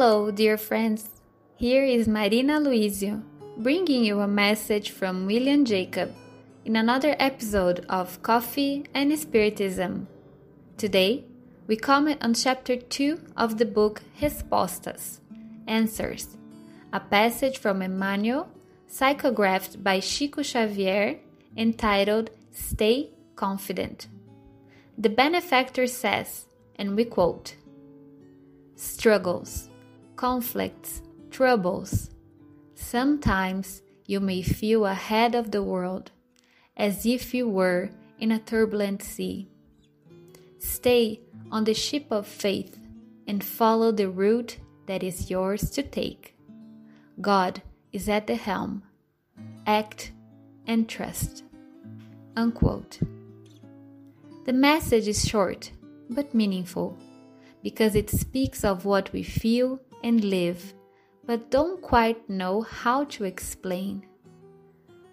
Hello, dear friends. Here is Marina Luizio, bringing you a message from William Jacob in another episode of Coffee and Spiritism. Today, we comment on chapter 2 of the book Respostas Answers, a passage from Emmanuel, psychographed by Chico Xavier, entitled Stay Confident. The benefactor says, and we quote, Struggles conflicts, troubles. Sometimes you may feel ahead of the world, as if you were in a turbulent sea. Stay on the ship of faith and follow the route that is yours to take. God is at the helm. Act and trust. Unquote. The message is short but meaningful because it speaks of what we feel and live, but don't quite know how to explain.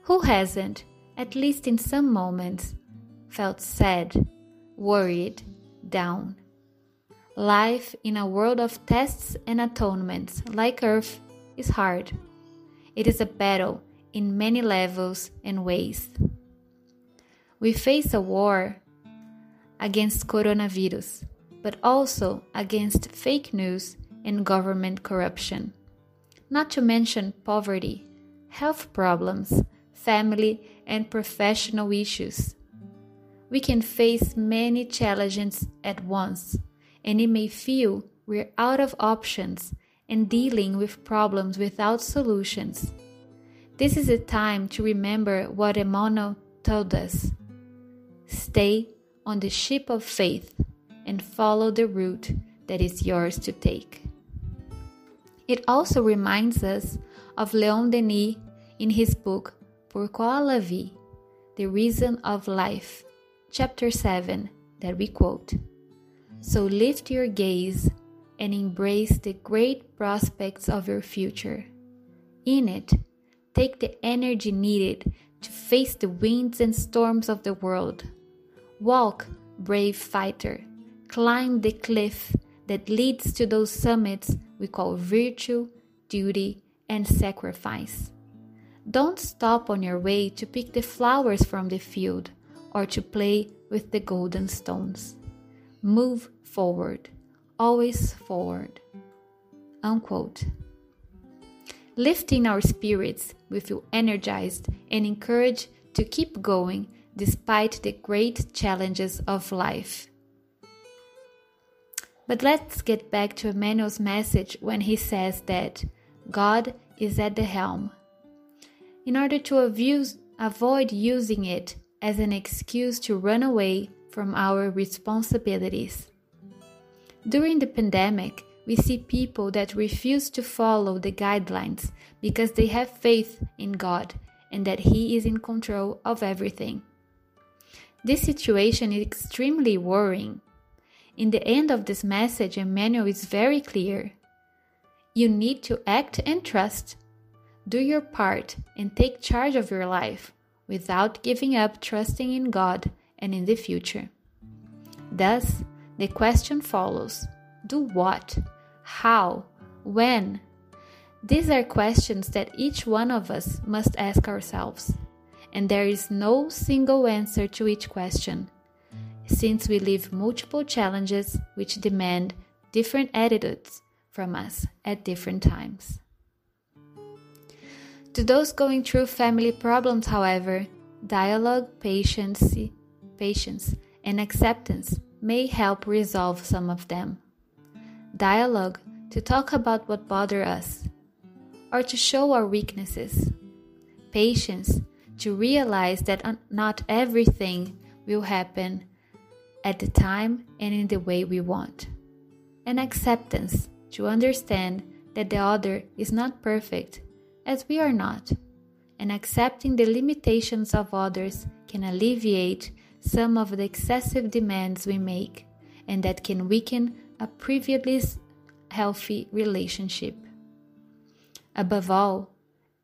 Who hasn't, at least in some moments, felt sad, worried, down? Life in a world of tests and atonements like Earth is hard. It is a battle in many levels and ways. We face a war against coronavirus, but also against fake news and government corruption. Not to mention poverty, health problems, family and professional issues. We can face many challenges at once, and it may feel we're out of options and dealing with problems without solutions. This is a time to remember what Emmanuel told us stay on the ship of faith and follow the route that is yours to take. It also reminds us of Leon Denis in his book Pourquoi la vie? The Reason of Life, chapter 7, that we quote. So lift your gaze and embrace the great prospects of your future. In it, take the energy needed to face the winds and storms of the world. Walk, brave fighter, climb the cliff that leads to those summits we call virtue, duty, and sacrifice. Don't stop on your way to pick the flowers from the field or to play with the golden stones. Move forward, always forward. Unquote. Lifting our spirits, we feel energized and encouraged to keep going despite the great challenges of life. But let's get back to Emmanuel's message when he says that God is at the helm. In order to abuse, avoid using it as an excuse to run away from our responsibilities. During the pandemic, we see people that refuse to follow the guidelines because they have faith in God and that He is in control of everything. This situation is extremely worrying in the end of this message, Emmanuel is very clear. You need to act and trust. Do your part and take charge of your life without giving up trusting in God and in the future. Thus, the question follows Do what? How? When? These are questions that each one of us must ask ourselves, and there is no single answer to each question since we live multiple challenges which demand different attitudes from us at different times. To those going through family problems, however, dialogue, patience, patience, and acceptance may help resolve some of them. Dialogue to talk about what bother us or to show our weaknesses. Patience to realize that not everything will happen at the time and in the way we want. And acceptance to understand that the other is not perfect, as we are not. And accepting the limitations of others can alleviate some of the excessive demands we make, and that can weaken a previously healthy relationship. Above all,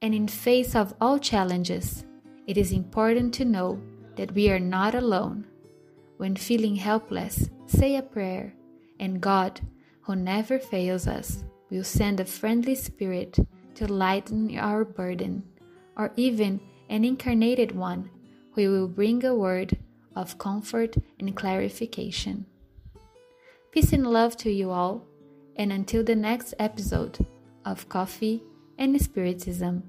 and in face of all challenges, it is important to know that we are not alone when feeling helpless, say a prayer, and God, who never fails us, will send a friendly spirit to lighten our burden, or even an incarnated one who will bring a word of comfort and clarification. Peace and love to you all, and until the next episode of Coffee and Spiritism.